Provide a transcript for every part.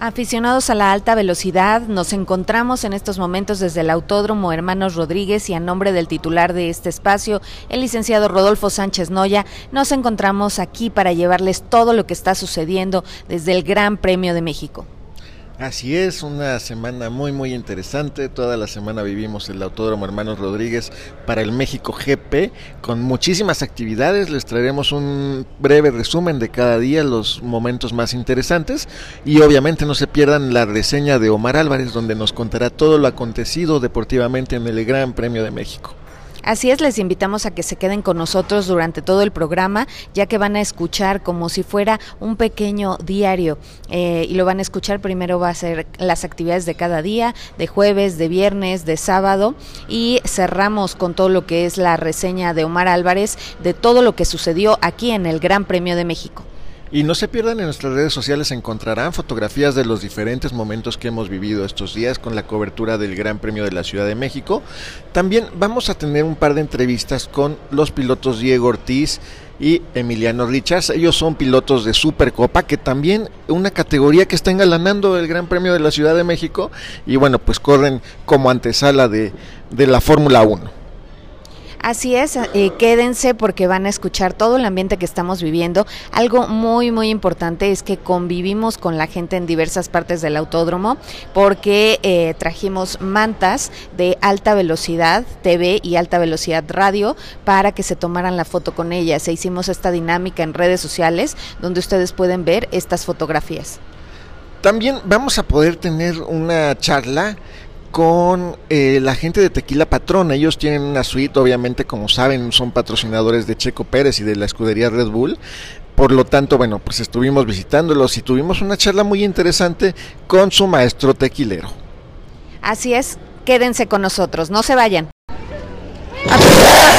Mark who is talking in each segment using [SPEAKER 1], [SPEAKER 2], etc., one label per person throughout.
[SPEAKER 1] Aficionados a la alta velocidad, nos encontramos en estos momentos desde el Autódromo Hermanos Rodríguez y a nombre del titular de este espacio, el licenciado Rodolfo Sánchez Noya, nos encontramos aquí para llevarles todo lo que está sucediendo desde el Gran Premio de México.
[SPEAKER 2] Así es, una semana muy muy interesante. Toda la semana vivimos el Autódromo Hermanos Rodríguez para el México GP con muchísimas actividades. Les traeremos un breve resumen de cada día, los momentos más interesantes y obviamente no se pierdan la reseña de Omar Álvarez donde nos contará todo lo acontecido deportivamente en el Gran Premio de México.
[SPEAKER 1] Así es, les invitamos a que se queden con nosotros durante todo el programa, ya que van a escuchar como si fuera un pequeño diario. Eh, y lo van a escuchar, primero va a ser las actividades de cada día, de jueves, de viernes, de sábado. Y cerramos con todo lo que es la reseña de Omar Álvarez de todo lo que sucedió aquí en el Gran Premio de México.
[SPEAKER 2] Y no se pierdan en nuestras redes sociales, encontrarán fotografías de los diferentes momentos que hemos vivido estos días con la cobertura del Gran Premio de la Ciudad de México. También vamos a tener un par de entrevistas con los pilotos Diego Ortiz y Emiliano Richards. Ellos son pilotos de Supercopa, que también una categoría que está engalanando el Gran Premio de la Ciudad de México y bueno, pues corren como antesala de, de la Fórmula 1.
[SPEAKER 1] Así es, eh, quédense porque van a escuchar todo el ambiente que estamos viviendo. Algo muy, muy importante es que convivimos con la gente en diversas partes del autódromo porque eh, trajimos mantas de alta velocidad TV y alta velocidad radio para que se tomaran la foto con ellas. E hicimos esta dinámica en redes sociales donde ustedes pueden ver estas fotografías.
[SPEAKER 2] También vamos a poder tener una charla con eh, la gente de Tequila Patrón. Ellos tienen una suite, obviamente, como saben, son patrocinadores de Checo Pérez y de la escudería Red Bull. Por lo tanto, bueno, pues estuvimos visitándolos y tuvimos una charla muy interesante con su maestro tequilero.
[SPEAKER 1] Así es, quédense con nosotros, no se vayan.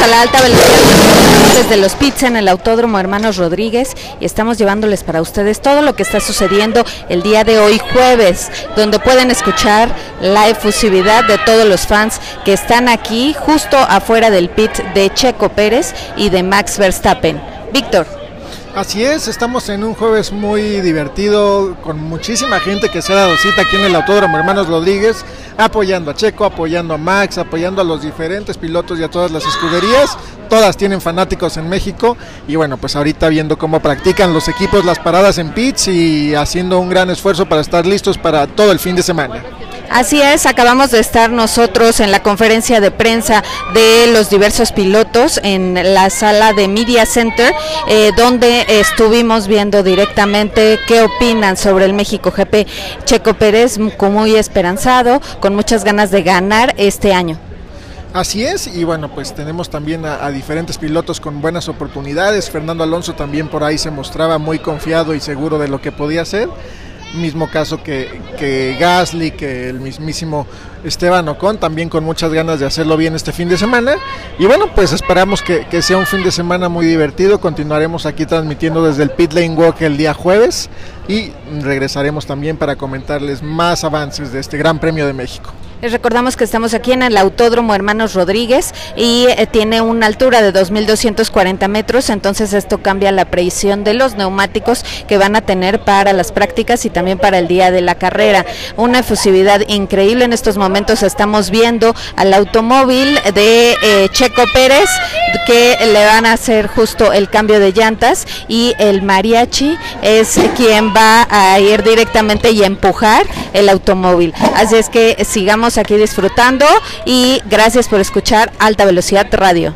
[SPEAKER 1] A la alta velocidad desde los pits en el Autódromo Hermanos Rodríguez y estamos llevándoles para ustedes todo lo que está sucediendo el día de hoy jueves, donde pueden escuchar la efusividad de todos los fans que están aquí justo afuera del pit de Checo Pérez y de Max Verstappen. Víctor.
[SPEAKER 3] Así es, estamos en un jueves muy divertido, con muchísima gente que se ha dado cita aquí en el Autódromo Hermanos Rodríguez, apoyando a Checo, apoyando a Max, apoyando a los diferentes pilotos y a todas las escuderías. Todas tienen fanáticos en México y bueno, pues ahorita viendo cómo practican los equipos las paradas en pits y haciendo un gran esfuerzo para estar listos para todo el fin de semana.
[SPEAKER 1] Así es, acabamos de estar nosotros en la conferencia de prensa de los diversos pilotos en la sala de Media Center, eh, donde estuvimos viendo directamente qué opinan sobre el México GP. Checo Pérez muy esperanzado, con muchas ganas de ganar este año.
[SPEAKER 3] Así es, y bueno, pues tenemos también a, a diferentes pilotos con buenas oportunidades. Fernando Alonso también por ahí se mostraba muy confiado y seguro de lo que podía hacer. Mismo caso que, que Gasly, que el mismísimo Esteban Ocon, también con muchas ganas de hacerlo bien este fin de semana. Y bueno, pues esperamos que, que sea un fin de semana muy divertido. Continuaremos aquí transmitiendo desde el Pit Lane Walk el día jueves y regresaremos también para comentarles más avances de este Gran Premio de México.
[SPEAKER 1] Les recordamos que estamos aquí en el Autódromo Hermanos Rodríguez y eh, tiene una altura de 2.240 metros, entonces esto cambia la presión de los neumáticos que van a tener para las prácticas y también para el día de la carrera. Una efusividad increíble en estos momentos estamos viendo al automóvil de eh, Checo Pérez que le van a hacer justo el cambio de llantas y el mariachi es quien va a ir directamente y empujar el automóvil. Así es que sigamos aquí disfrutando y gracias por escuchar Alta Velocidad Radio.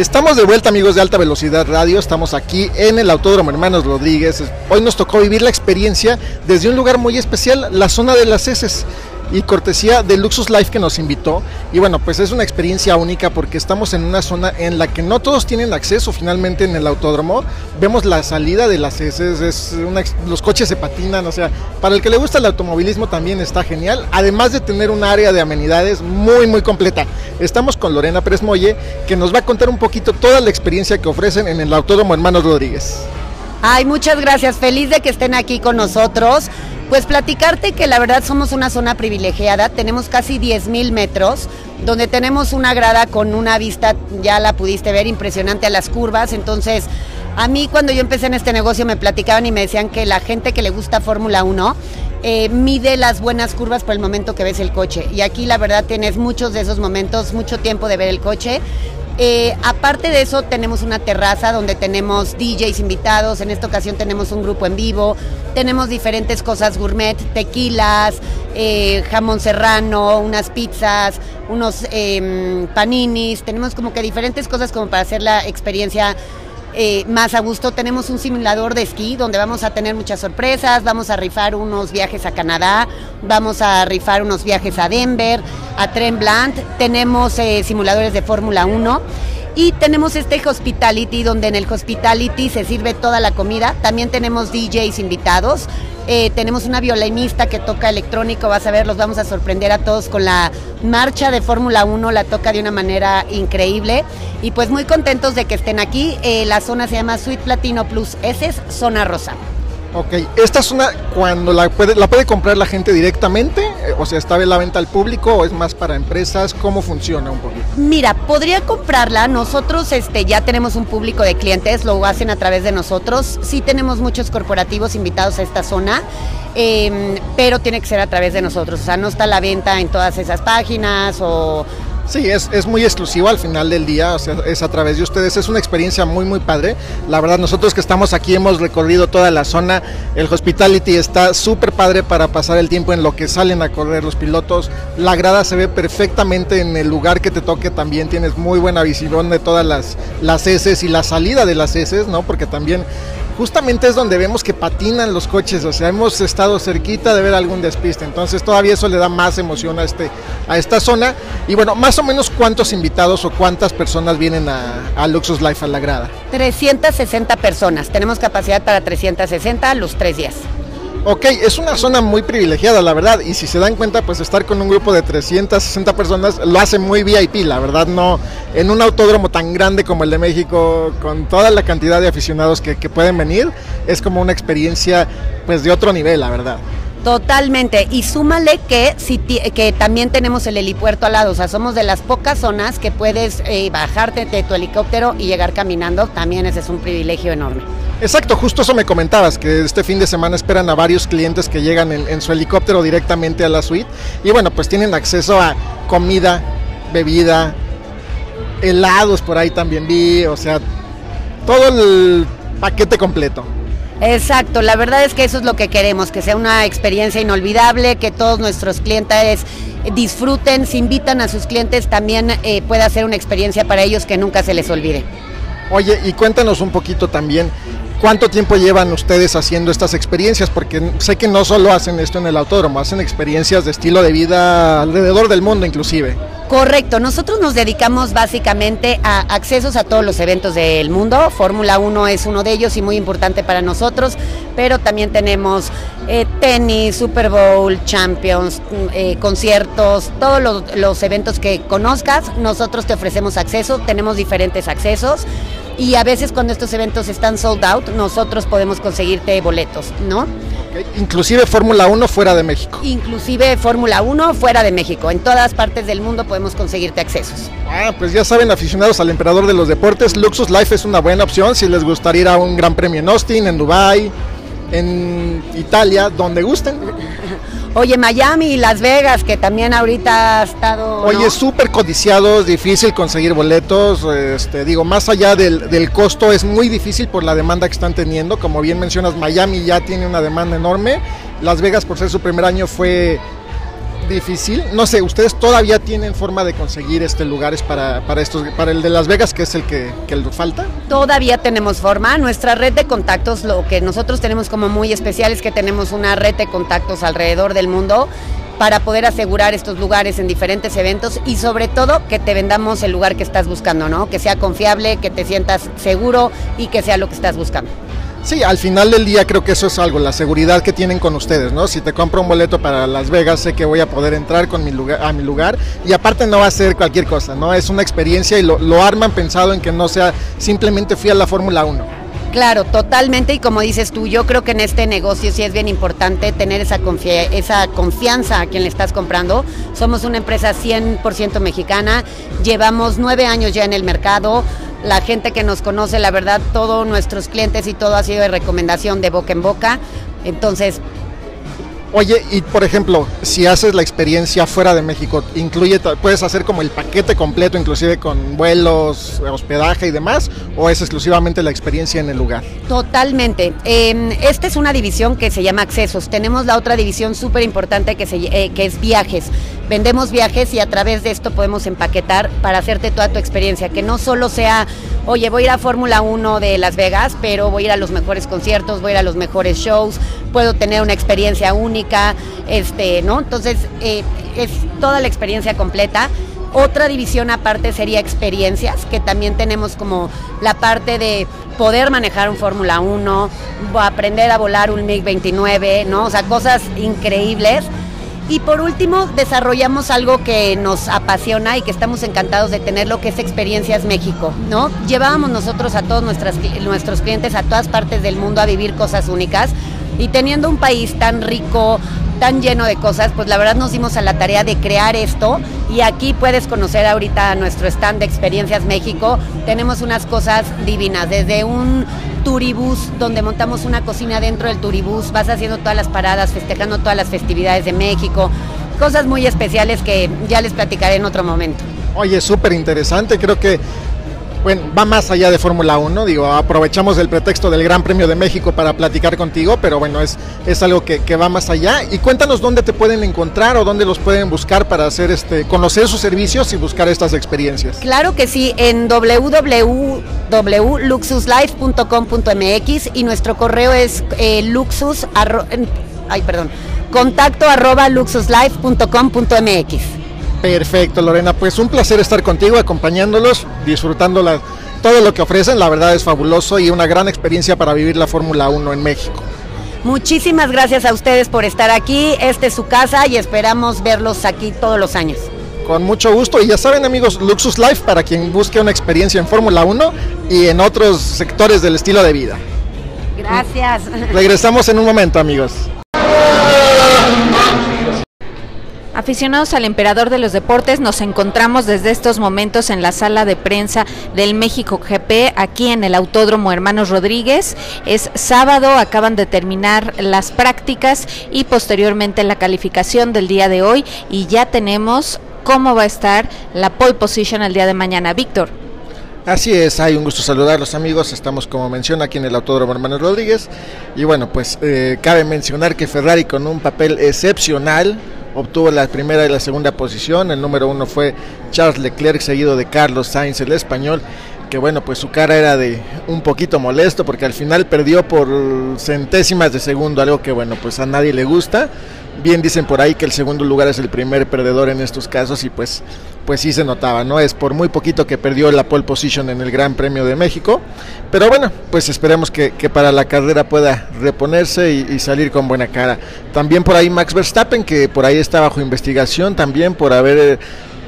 [SPEAKER 3] Estamos de vuelta amigos de Alta Velocidad Radio, estamos aquí en el Autódromo Hermanos Rodríguez. Hoy nos tocó vivir la experiencia desde un lugar muy especial, la zona de las heces. Y cortesía de Luxus Life que nos invitó. Y bueno, pues es una experiencia única porque estamos en una zona en la que no todos tienen acceso finalmente en el autódromo. Vemos la salida de las heces, es los coches se patinan, o sea, para el que le gusta el automovilismo también está genial, además de tener un área de amenidades muy muy completa. Estamos con Lorena Pérez Molle que nos va a contar un poquito toda la experiencia que ofrecen en el Autódromo Hermanos Rodríguez.
[SPEAKER 4] Ay, muchas gracias. Feliz de que estén aquí con nosotros. Pues platicarte que la verdad somos una zona privilegiada. Tenemos casi 10 mil metros, donde tenemos una grada con una vista, ya la pudiste ver, impresionante a las curvas. Entonces, a mí cuando yo empecé en este negocio me platicaban y me decían que la gente que le gusta Fórmula 1 eh, mide las buenas curvas por el momento que ves el coche. Y aquí la verdad tienes muchos de esos momentos, mucho tiempo de ver el coche. Eh, aparte de eso, tenemos una terraza donde tenemos DJs invitados. En esta ocasión tenemos un grupo en vivo. Tenemos diferentes cosas gourmet, tequilas, eh, jamón serrano, unas pizzas, unos em, paninis. Tenemos como que diferentes cosas como para hacer la experiencia eh, más a gusto. Tenemos un simulador de esquí donde vamos a tener muchas sorpresas, vamos a rifar unos viajes a Canadá, vamos a rifar unos viajes a Denver, a Tremblant, tenemos eh, simuladores de Fórmula 1 y tenemos este hospitality donde en el hospitality se sirve toda la comida. También tenemos DJs invitados. Eh, tenemos una violinista que toca electrónico, vas a ver, los vamos a sorprender a todos con la marcha de Fórmula 1, la toca de una manera increíble y pues muy contentos de que estén aquí. Eh, la zona se llama Suite Platino Plus, esa es zona rosa.
[SPEAKER 3] Ok, esta es una, cuando la puede, la puede comprar la gente directamente, eh, o sea, está la venta al público o es más para empresas, ¿cómo funciona un poquito?
[SPEAKER 4] Mira, podría comprarla, nosotros este, ya tenemos un público de clientes, lo hacen a través de nosotros, sí tenemos muchos corporativos invitados a esta zona, em, pero tiene que ser a través de nosotros, o sea, no está la venta en todas esas páginas o
[SPEAKER 3] Sí, es, es, muy exclusivo al final del día, o sea, es a través de ustedes, es una experiencia muy muy padre. La verdad, nosotros que estamos aquí hemos recorrido toda la zona, el hospitality está súper padre para pasar el tiempo en lo que salen a correr los pilotos. La grada se ve perfectamente en el lugar que te toque, también tienes muy buena visión de todas las, las heces y la salida de las heces, ¿no? Porque también justamente es donde vemos que patinan los coches, o sea, hemos estado cerquita de ver algún despiste, entonces todavía eso le da más emoción a, este, a esta zona. Y bueno, más o menos cuántos invitados o cuántas personas vienen a, a Luxus Life a la grada.
[SPEAKER 4] 360 personas, tenemos capacidad para 360 los tres días.
[SPEAKER 3] Ok, es una zona muy privilegiada, la verdad, y si se dan cuenta, pues estar con un grupo de 360 personas lo hace muy VIP, la verdad, no en un autódromo tan grande como el de México, con toda la cantidad de aficionados que, pueden venir, es como una experiencia pues de otro nivel, la verdad.
[SPEAKER 4] Totalmente. Y súmale que, si que también tenemos el helipuerto al lado. O sea, somos de las pocas zonas que puedes eh, bajarte de tu helicóptero y llegar caminando. También ese es un privilegio enorme.
[SPEAKER 3] Exacto, justo eso me comentabas, que este fin de semana esperan a varios clientes que llegan en, su helicóptero directamente a la suite. Y bueno, pues tienen acceso a comida, bebida, helados por ahí también vi. O sea, todo el paquete completo.
[SPEAKER 4] Exacto, la verdad es que eso es lo que queremos, que sea una experiencia inolvidable, que todos nuestros clientes disfruten, si invitan a sus clientes también eh, pueda ser una experiencia para ellos que nunca se les olvide.
[SPEAKER 3] Oye, y cuéntanos un poquito también, ¿Cuánto tiempo llevan ustedes haciendo estas experiencias? Porque sé que no solo hacen esto en el autódromo, hacen experiencias de estilo de vida alrededor del mundo inclusive.
[SPEAKER 4] Correcto, nosotros nos dedicamos básicamente a accesos a todos los eventos del mundo. Fórmula 1 es uno de ellos y muy importante para nosotros, pero también tenemos eh, tenis, Super Bowl, Champions, eh, conciertos, todos los, los eventos que conozcas, nosotros te ofrecemos acceso, tenemos diferentes accesos y a veces cuando estos eventos están sold out, nosotros podemos conseguirte boletos, ¿no?
[SPEAKER 3] Inclusive Fórmula 1 fuera de México.
[SPEAKER 4] Inclusive Fórmula 1 fuera de México. En todas partes del mundo podemos conseguirte accesos.
[SPEAKER 3] Ah, pues ya saben, aficionados al emperador de los deportes, Luxus Life es una buena opción si les gustaría ir a un gran premio en Austin, en Dubai, en Italia, donde gusten.
[SPEAKER 4] Oye, Miami y Las Vegas, que también ahorita ha estado...
[SPEAKER 3] Oye, súper codiciado, difícil conseguir boletos, este, digo, más allá del, del, costo, es muy difícil por la demanda que están teniendo, como bien mencionas, Miami ya tiene una demanda enorme, Las Vegas por ser su primer año fue difícil. No sé, ¿ustedes todavía tienen forma de conseguir este lugares para, para, estos, para el de Las Vegas, que es el que, falta?
[SPEAKER 4] Todavía tenemos forma. Nuestra red de contactos, lo que nosotros tenemos como muy especial es que tenemos una red de contactos alrededor del mundo para poder asegurar estos lugares en diferentes eventos y sobre todo que te vendamos el lugar que estás buscando, ¿no? Que sea confiable, que te sientas seguro y que sea lo que estás buscando.
[SPEAKER 3] Sí, al final del día creo que eso es algo, la seguridad que tienen con ustedes, ¿no? Si te compro un boleto para Las Vegas, sé que voy a poder entrar con mi lugar, a mi lugar y aparte no va a ser cualquier cosa, ¿no? Es una experiencia y lo, lo arman pensado en que no sea simplemente fui a la Fórmula 1.
[SPEAKER 4] Claro, totalmente. Y como dices tú, yo creo que en este negocio sí es bien importante tener esa, esa confianza a quien le estás comprando. Somos una empresa 100% mexicana, llevamos nueve años ya en el mercado. La gente que nos conoce, la verdad, todos nuestros clientes y todo ha sido de recomendación de boca en boca. Entonces,
[SPEAKER 3] Oye, y por ejemplo, si haces la experiencia fuera de México, incluye, puedes hacer como el paquete completo, inclusive con vuelos, hospedaje y demás, o es exclusivamente la experiencia en el lugar.
[SPEAKER 4] Totalmente. Eh, esta es una división que se llama accesos. Tenemos la otra división súper importante que, eh, que es viajes. Vendemos viajes y a través de esto podemos empaquetar para hacerte toda tu experiencia, que no solo sea, oye, voy a ir a Fórmula 1 de Las Vegas, pero voy a ir a los mejores conciertos, voy a ir a los mejores shows, puedo tener una experiencia única, este, ¿no? Entonces, eh, es toda la experiencia completa. Otra división aparte sería experiencias, que también tenemos como la parte de poder manejar un Fórmula 1, aprender a volar un MiG-29, ¿no? O sea, cosas increíbles. Y por último, desarrollamos algo que nos apasiona y que estamos encantados de tener, lo que es Experiencias México, ¿no? Llevábamos nosotros a todos nuestros clientes a todas partes del mundo a vivir cosas únicas y teniendo un país tan rico, tan lleno de cosas, pues la verdad nos dimos a la tarea de crear esto y aquí puedes conocer ahorita nuestro stand de Experiencias México. Tenemos unas cosas divinas, desde un turibús donde montamos una cocina dentro del turibús, vas haciendo todas las paradas, festejando todas las festividades de México, cosas muy especiales que ya les platicaré en otro momento.
[SPEAKER 3] Oye, súper interesante, creo que bueno, va más allá de Fórmula 1, digo, aprovechamos el pretexto del Gran Premio de México para platicar contigo, pero bueno, es, es algo que, que, va más allá. Y cuéntanos dónde te pueden encontrar o dónde los pueden buscar para hacer este, conocer sus servicios y buscar estas experiencias.
[SPEAKER 4] Claro que sí, en www.luxuslife.com.mx y nuestro correo es eh, luxus, arro, ay, perdón, luxuslife.com.mx.
[SPEAKER 3] Perfecto, Lorena. Pues un placer estar contigo, acompañándolos, disfrutando la, todo lo que ofrecen. La verdad es fabuloso y una gran experiencia para vivir la Fórmula 1 en México.
[SPEAKER 4] Muchísimas gracias a ustedes por estar aquí. Esta es su casa y esperamos verlos aquí todos los años.
[SPEAKER 3] Con mucho gusto. Y ya saben, amigos, Luxus Life para quien busque una experiencia en Fórmula 1 y en otros sectores del estilo de vida.
[SPEAKER 4] Gracias.
[SPEAKER 3] Regresamos en un momento, amigos.
[SPEAKER 1] Aficionados al emperador de los deportes, nos encontramos desde estos momentos en la sala de prensa del México GP, aquí en el Autódromo Hermanos Rodríguez. Es sábado, acaban de terminar las prácticas y posteriormente la calificación del día de hoy y ya tenemos cómo va a estar la pole position el día de mañana. Víctor.
[SPEAKER 2] Así es, hay un gusto saludarlos amigos, estamos como menciona aquí en el Autódromo Hermanos Rodríguez y bueno, pues eh, cabe mencionar que Ferrari con un papel excepcional obtuvo la primera y la segunda posición. El número uno fue Charles Leclerc, seguido de Carlos Sainz, el español, que bueno, pues su cara era de un poquito molesto porque al final perdió por centésimas de segundo, algo que bueno, pues a nadie le gusta. Bien dicen por ahí que el segundo lugar es el primer perdedor en estos casos y pues pues sí se notaba, ¿no? Es por muy poquito que perdió la pole position en el Gran Premio de México. Pero bueno, pues esperemos que, que para la carrera pueda reponerse y, y, salir con buena cara. También por ahí Max Verstappen, que por ahí está bajo investigación también por haber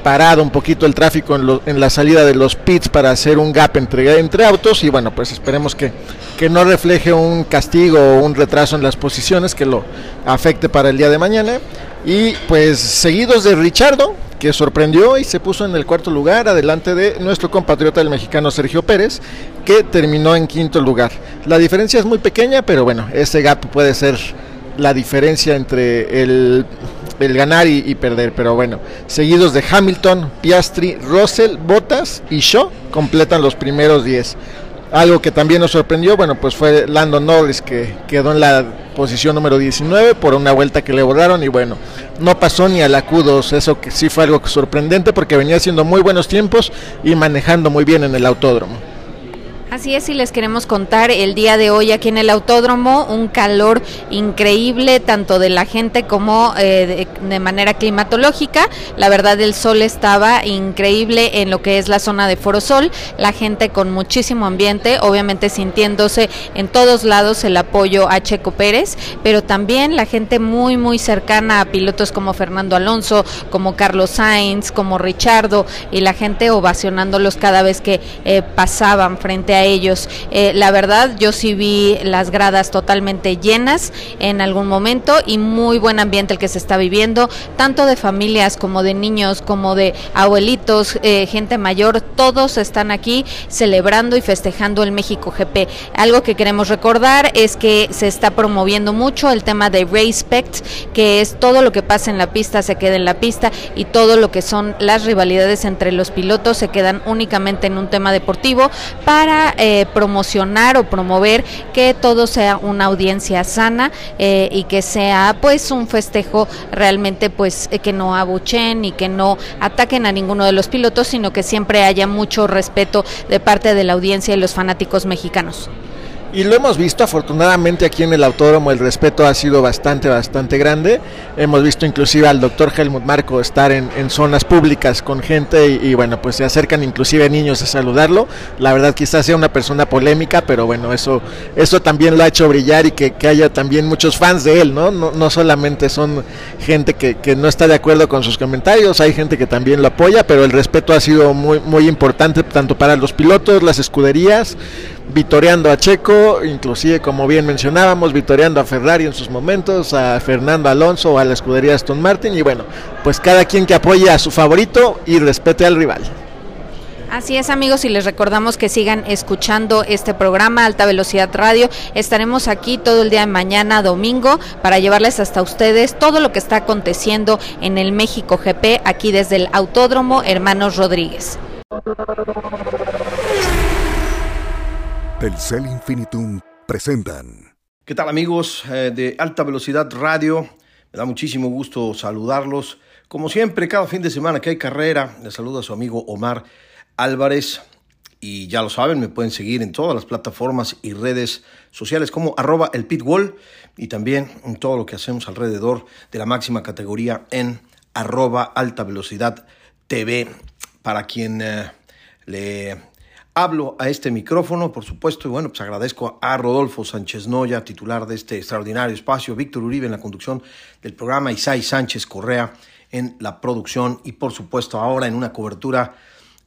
[SPEAKER 2] parado un poquito el tráfico en, la salida de los pits para hacer un gap entre, entre autos y bueno, pues esperemos que, que, no refleje un castigo o un retraso en las posiciones que lo afecte para el día de mañana. Y pues seguidos de Richardo, que sorprendió y se puso en el cuarto lugar, adelante de nuestro compatriota el mexicano Sergio Pérez, que terminó en quinto lugar. La diferencia es muy pequeña, pero bueno, ese gap puede ser la diferencia entre el, el ganar y, perder. Pero bueno, seguidos de Hamilton, Piastri, Russell, Bottas y Shaw completan los primeros 10. Algo que también nos sorprendió, bueno, pues fue Lando Norris que quedó en la posición número 19 por una vuelta que le borraron y bueno, no pasó ni a la Q2, eso que sí fue algo sorprendente porque venía haciendo muy buenos tiempos y manejando muy bien en el autódromo.
[SPEAKER 1] Así es, y les queremos contar el día de hoy aquí en el autódromo un calor increíble, tanto de la gente como eh, de, manera climatológica. La verdad, el sol estaba increíble en lo que es la zona de Forosol, la gente con muchísimo ambiente, obviamente sintiéndose en todos lados el apoyo a Checo Pérez, pero también la gente muy, muy cercana a pilotos como Fernando Alonso, como Carlos Sainz, como Richardo, y la gente ovacionándolos cada vez que eh, pasaban frente a ellos. Eh, la verdad, yo sí vi las gradas totalmente llenas en algún momento y muy buen ambiente el que se está viviendo, tanto de familias como de niños, como de abuelitos, eh, gente mayor, todos están aquí celebrando y festejando el México GP. Algo que queremos recordar es que se está promoviendo mucho el tema de Respect, que es todo lo que pasa en la pista se queda en la pista y todo lo que son las rivalidades entre los pilotos se quedan únicamente en un tema deportivo para eh, promocionar o promover que todo sea una audiencia sana eh, y que sea pues un festejo realmente pues eh, que no abuchen y que no ataquen a ninguno de los pilotos, sino que siempre haya mucho respeto de parte de la audiencia y los fanáticos mexicanos.
[SPEAKER 2] Y lo hemos visto, afortunadamente aquí en el autódromo el respeto ha sido bastante, bastante grande. Hemos visto inclusive al doctor Helmut Marco estar en, zonas públicas con gente y, bueno, pues se acercan inclusive niños a saludarlo. La verdad quizás sea una persona polémica, pero bueno, eso, eso también lo ha hecho brillar y que, haya también muchos fans de él, ¿no? No, no solamente son gente que, que, no está de acuerdo con sus comentarios, hay gente que también lo apoya, pero el respeto ha sido muy, muy importante tanto para los pilotos, las escuderías, vitoreando a Checo, inclusive como bien mencionábamos, vitoreando a Ferrari en sus momentos, a Fernando Alonso, a la escudería Aston Martin y bueno, pues cada quien que apoye a su favorito y respete al rival.
[SPEAKER 1] Así es amigos y les recordamos que sigan escuchando este programa Alta Velocidad Radio. Estaremos aquí todo el día de mañana, domingo, para llevarles hasta ustedes todo lo que está aconteciendo en el México GP aquí desde el Autódromo Hermanos Rodríguez.
[SPEAKER 5] Telcel Infinitum presentan.
[SPEAKER 6] ¿Qué tal amigos eh, de Alta Velocidad Radio? Me da muchísimo gusto saludarlos. Como siempre, cada fin de semana que hay carrera, les saluda a su amigo Omar Álvarez. Y ya lo saben, me pueden seguir en todas las plataformas y redes sociales como arroba el pitwall y también en todo lo que hacemos alrededor de la máxima categoría en arroba alta velocidad TV. Para quien eh, le Hablo a este micrófono, por supuesto, y bueno, pues agradezco a Rodolfo Sánchez Noya, titular de este extraordinario espacio, Víctor Uribe en la conducción del programa, Isai Sánchez Correa en la producción y por supuesto ahora en una cobertura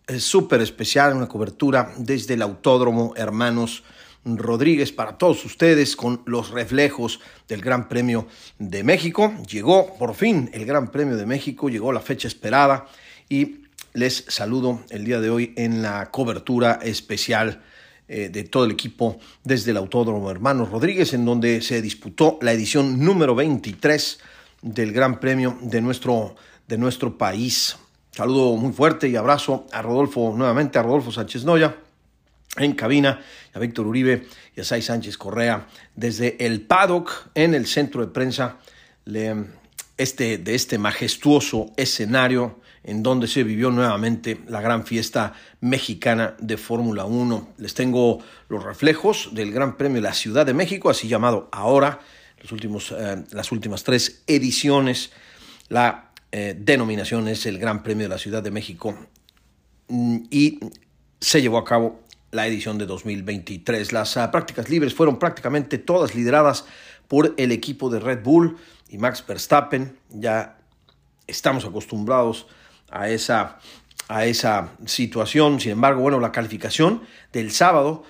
[SPEAKER 6] eh, súper especial, una cobertura desde el Autódromo Hermanos Rodríguez para todos ustedes con los reflejos del Gran Premio de México. Llegó por fin el Gran Premio de México, llegó la fecha esperada y les saludo el día de hoy en la cobertura especial eh, de todo el equipo desde el Autódromo Hermanos Rodríguez, en donde se disputó la edición número 23 del Gran Premio de nuestro, de nuestro país. Saludo muy fuerte y abrazo a Rodolfo, nuevamente a Rodolfo Sánchez Noya en cabina, a Víctor Uribe y a Sai Sánchez Correa desde el paddock en el centro de prensa este, de este majestuoso escenario en donde se vivió nuevamente la gran fiesta mexicana de Fórmula 1. Les tengo los reflejos del Gran Premio de la Ciudad de México, así llamado ahora, los últimos, eh, las últimas tres ediciones. La eh, denominación es el Gran Premio de la Ciudad de México mm, y se llevó a cabo la edición de 2023. Las ah, prácticas libres fueron prácticamente todas lideradas por el equipo de Red Bull y Max Verstappen. Ya estamos acostumbrados a esa, a esa situación. Sin embargo, bueno, la calificación del sábado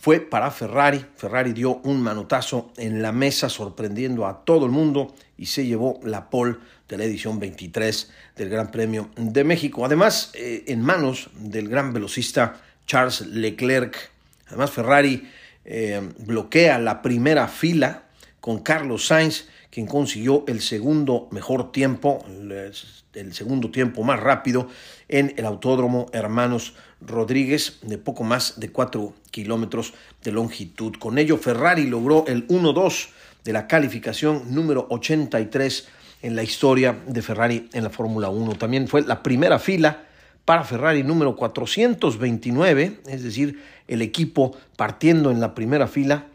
[SPEAKER 6] fue para Ferrari. Ferrari dio un manotazo en la mesa sorprendiendo a todo el mundo y se llevó la pole de la edición 23 del Gran Premio de México. Además, eh, en manos del gran velocista Charles Leclerc. Además, Ferrari eh, bloquea la primera fila con Carlos Sainz, quien consiguió el segundo mejor tiempo, el segundo tiempo más rápido en el Autódromo Hermanos Rodríguez de poco más de 4 kilómetros de longitud. Con ello, Ferrari logró el 1-2 de la calificación número 83 en la historia de Ferrari en la Fórmula 1. También fue la primera fila para Ferrari número 429, es decir, el equipo partiendo en la primera fila,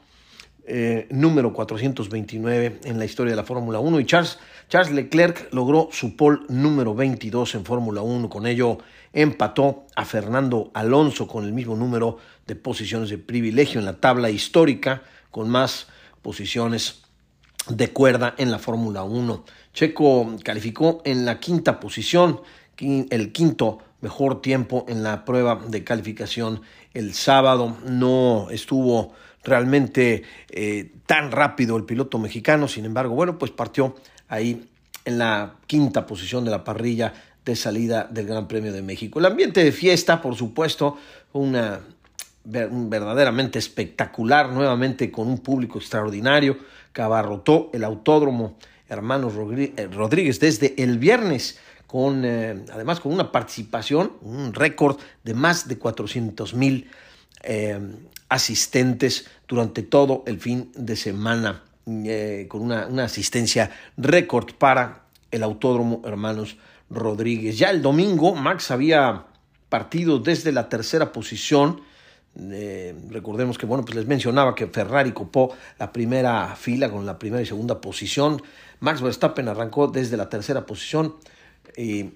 [SPEAKER 6] eh, número 429 en la historia de la Fórmula 1 y Charles, Charles Leclerc logró su pole número 22 en Fórmula 1, con ello empató a Fernando Alonso con el mismo número de posiciones de privilegio en la tabla histórica, con más posiciones de cuerda en la Fórmula 1. Checo calificó en la quinta posición, el quinto mejor tiempo en la prueba de calificación el sábado. No estuvo realmente eh, tan rápido el piloto mexicano, sin embargo, bueno, pues partió ahí en la quinta posición de la parrilla de salida del Gran Premio de México. El ambiente de fiesta, por supuesto, una verdaderamente espectacular, nuevamente con un público extraordinario que abarrotó el autódromo Hermanos eh, Rodríguez desde el viernes, con, eh, además con una participación, un récord de más de 400 mil eh, asistentes durante todo el fin de semana, con una, asistencia récord para el autódromo Hermanos Rodríguez. Ya el domingo, Max había partido desde la tercera posición, eh, recordemos que, bueno, pues les mencionaba que Ferrari copó la primera fila con la primera y segunda posición. Max Verstappen arrancó desde la tercera posición. Y,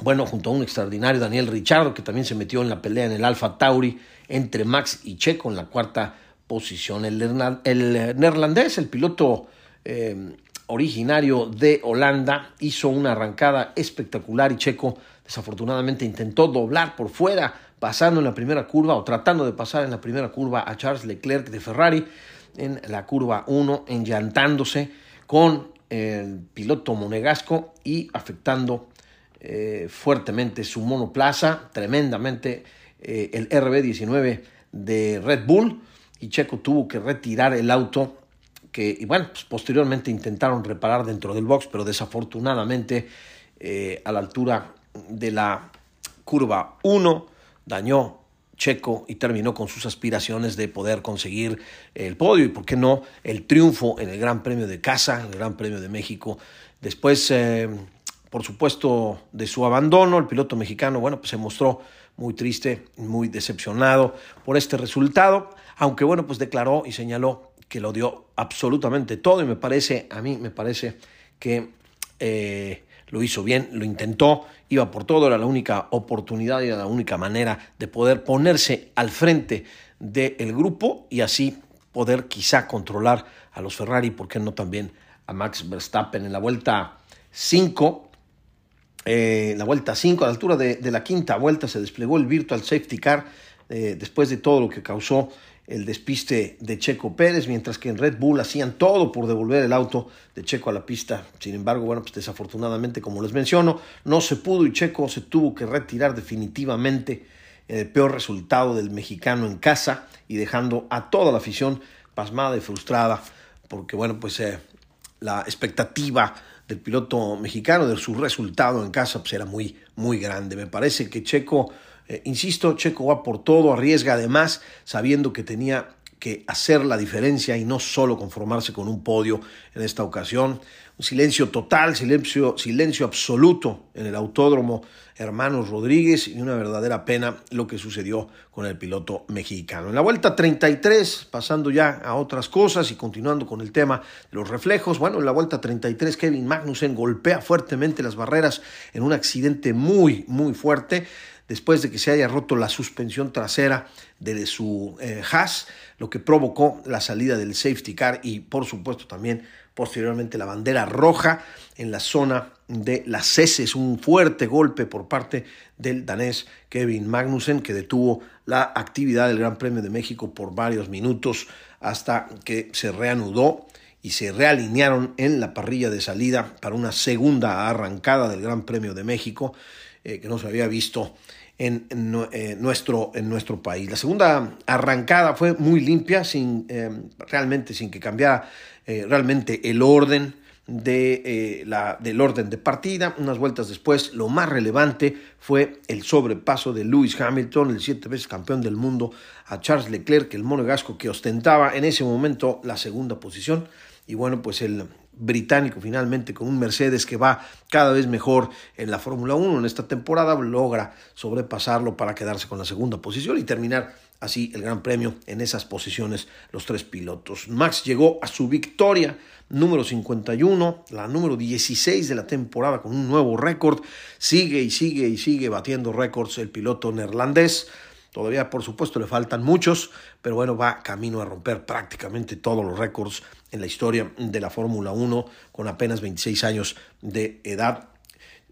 [SPEAKER 6] bueno, junto a un extraordinario Daniel Richardo, que también se metió en la pelea en el Alfa Tauri entre Max y Checo en la cuarta posición. El, neerlandés, el piloto eh, originario de Holanda, hizo una arrancada espectacular y Checo desafortunadamente intentó doblar por fuera pasando en la primera curva o tratando de pasar en la primera curva a Charles Leclerc de Ferrari en la curva 1, enllantándose con el piloto monegasco y afectando eh, fuertemente su monoplaza, tremendamente eh, el RB19 de Red Bull y Checo tuvo que retirar el auto que, y bueno, pues posteriormente intentaron reparar dentro del box, pero desafortunadamente eh, a la altura de la curva 1 dañó Checo y terminó con sus aspiraciones de poder conseguir el podio y, por qué no, el triunfo en el Gran Premio de Casa, el Gran Premio de México. Después, por supuesto, de su abandono, el piloto mexicano, bueno, pues se mostró muy triste, muy decepcionado por este resultado, aunque, bueno, pues declaró y señaló que lo dio absolutamente todo y me parece, a mí me parece que eh, lo hizo bien, lo intentó, iba por todo, era la única oportunidad y la única manera de poder ponerse al frente del grupo y así poder quizá controlar a los Ferrari, ¿por qué no también a Max Verstappen en la vuelta 5? Eh, la vuelta 5, a la altura de, la quinta vuelta, se desplegó el Virtual Safety Car eh, después de todo lo que causó el despiste de Checo Pérez, mientras que en Red Bull hacían todo por devolver el auto de Checo a la pista. Sin embargo, bueno, pues desafortunadamente, como les menciono, no se pudo y Checo se tuvo que retirar definitivamente el peor resultado del mexicano en casa y dejando a toda la afición pasmada y frustrada, porque bueno, pues eh, la expectativa del piloto mexicano, de su resultado en casa, pues era muy, muy grande. Me parece que Checo eh, insisto, Checo va por todo, arriesga además, sabiendo que tenía que hacer la diferencia y no solo conformarse con un podio en esta ocasión. Un silencio total, silencio, silencio absoluto en el autódromo Hermanos Rodríguez y una verdadera pena lo que sucedió con el piloto mexicano. En la vuelta 33, pasando ya a otras cosas y continuando con el tema de los reflejos, bueno, en la vuelta 33 Kevin Magnussen golpea fuertemente las barreras en un accidente muy, muy fuerte después de que se haya roto la suspensión trasera de su eh, Haas, lo que provocó la salida del safety car y por supuesto también posteriormente la bandera roja en la zona de las heces, un fuerte golpe por parte del danés Kevin Magnussen que detuvo la actividad del Gran Premio de México por varios minutos hasta que se reanudó y se realinearon en la parrilla de salida para una segunda arrancada del Gran Premio de México eh, que no se había visto en, eh, nuestro, en nuestro país. La segunda arrancada fue muy limpia, sin, eh, realmente sin que cambiara realmente el orden de, la, del orden de partida. Unas vueltas después, lo más relevante fue el sobrepaso de Lewis Hamilton, el siete veces campeón del mundo, a Charles Leclerc, el monegasco que ostentaba en ese momento la segunda posición. Y bueno, pues el británico finalmente con un Mercedes que va cada vez mejor en la Fórmula 1 en esta temporada, logra sobrepasarlo para quedarse con la segunda posición y terminar así el Gran Premio en esas posiciones los tres pilotos. Max llegó a su victoria número 51, la número 16 de la temporada con un nuevo récord, sigue y sigue y sigue batiendo récords el piloto neerlandés. Todavía, por supuesto, le faltan muchos, pero bueno, va camino a romper prácticamente todos los récords en la historia de la Fórmula 1 con apenas 26 años de edad.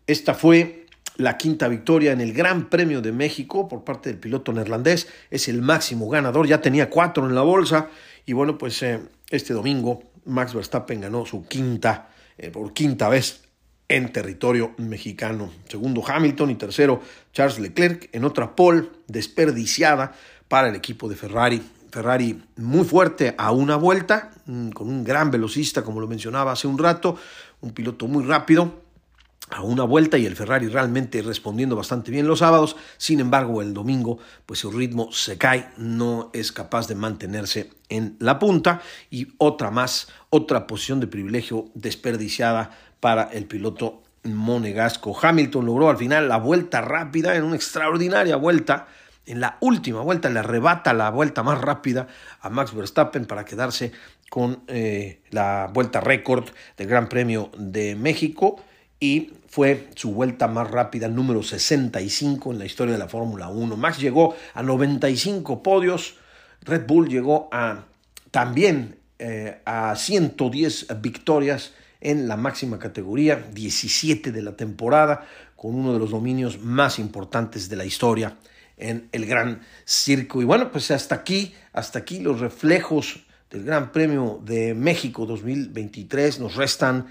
[SPEAKER 6] Esta fue la quinta victoria en el Gran Premio de México por parte del piloto neerlandés. Es el máximo ganador, ya tenía cuatro en la bolsa. Y bueno, pues eh, este domingo Max Verstappen ganó su quinta, eh, por quinta vez en territorio mexicano. Segundo Hamilton y tercero Charles Leclerc en otra pole desperdiciada para el equipo de Ferrari. Ferrari muy fuerte a una vuelta, mm, con un gran velocista, como lo mencionaba hace un rato, un piloto muy rápido a una vuelta y el Ferrari realmente respondiendo bastante bien los sábados. Sin embargo, el domingo, pues su ritmo se cae, no es capaz de mantenerse en la punta y otra más, otra posición de privilegio desperdiciada para el piloto monegasco. Hamilton logró al final la vuelta rápida en una extraordinaria vuelta. En la última vuelta le arrebata la vuelta más rápida a Max Verstappen para quedarse con eh, la vuelta récord del Gran Premio de México y fue su vuelta más rápida, número 65 en la historia de la Fórmula 1. Max llegó a 95 podios, Red Bull llegó a también eh, a 110 victorias en la máxima categoría, 17 de la temporada, con uno de los dominios más importantes de la historia en el Gran Circo. Y bueno, pues hasta aquí, hasta aquí los reflejos del Gran Premio de México 2023. Nos restan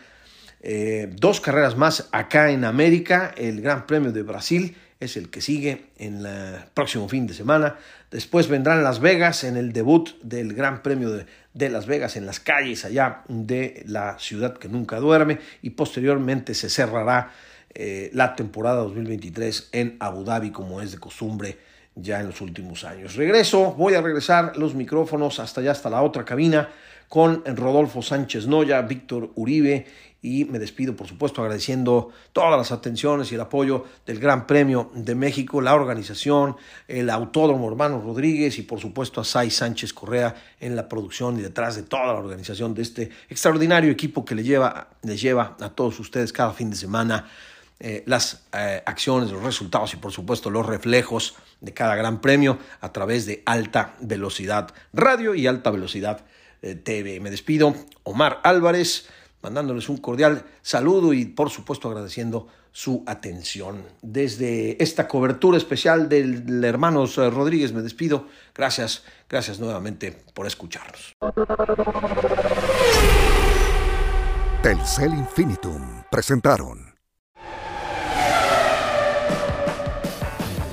[SPEAKER 6] eh, dos carreras más acá en América. El Gran Premio de Brasil es el que sigue en el próximo fin de semana. Después vendrán Las Vegas en el debut del Gran Premio de, Las Vegas en las calles allá de la ciudad que nunca duerme y posteriormente se cerrará eh, la temporada 2023 en Abu Dhabi como es de costumbre ya en los últimos años. Regreso, voy a regresar los micrófonos hasta allá, hasta la otra cabina con Rodolfo Sánchez Noya, Víctor Uribe y me despido, por supuesto, agradeciendo todas las atenciones y el apoyo del Gran Premio de México, la organización, el Autódromo Hermano Rodríguez y, por supuesto, a Sai Sánchez Correa en la producción y detrás de toda la organización de este extraordinario equipo que le lleva, les lleva a todos ustedes cada fin de semana eh, las eh, acciones, los resultados y, por supuesto, los reflejos de cada Gran Premio a través de alta velocidad radio y alta velocidad TV. Me despido, Omar Álvarez mandándoles un cordial saludo y por supuesto agradeciendo su atención. Desde esta cobertura especial del Hermanos Rodríguez me despido. Gracias, gracias nuevamente por escucharnos.
[SPEAKER 5] Telcel Infinitum presentaron.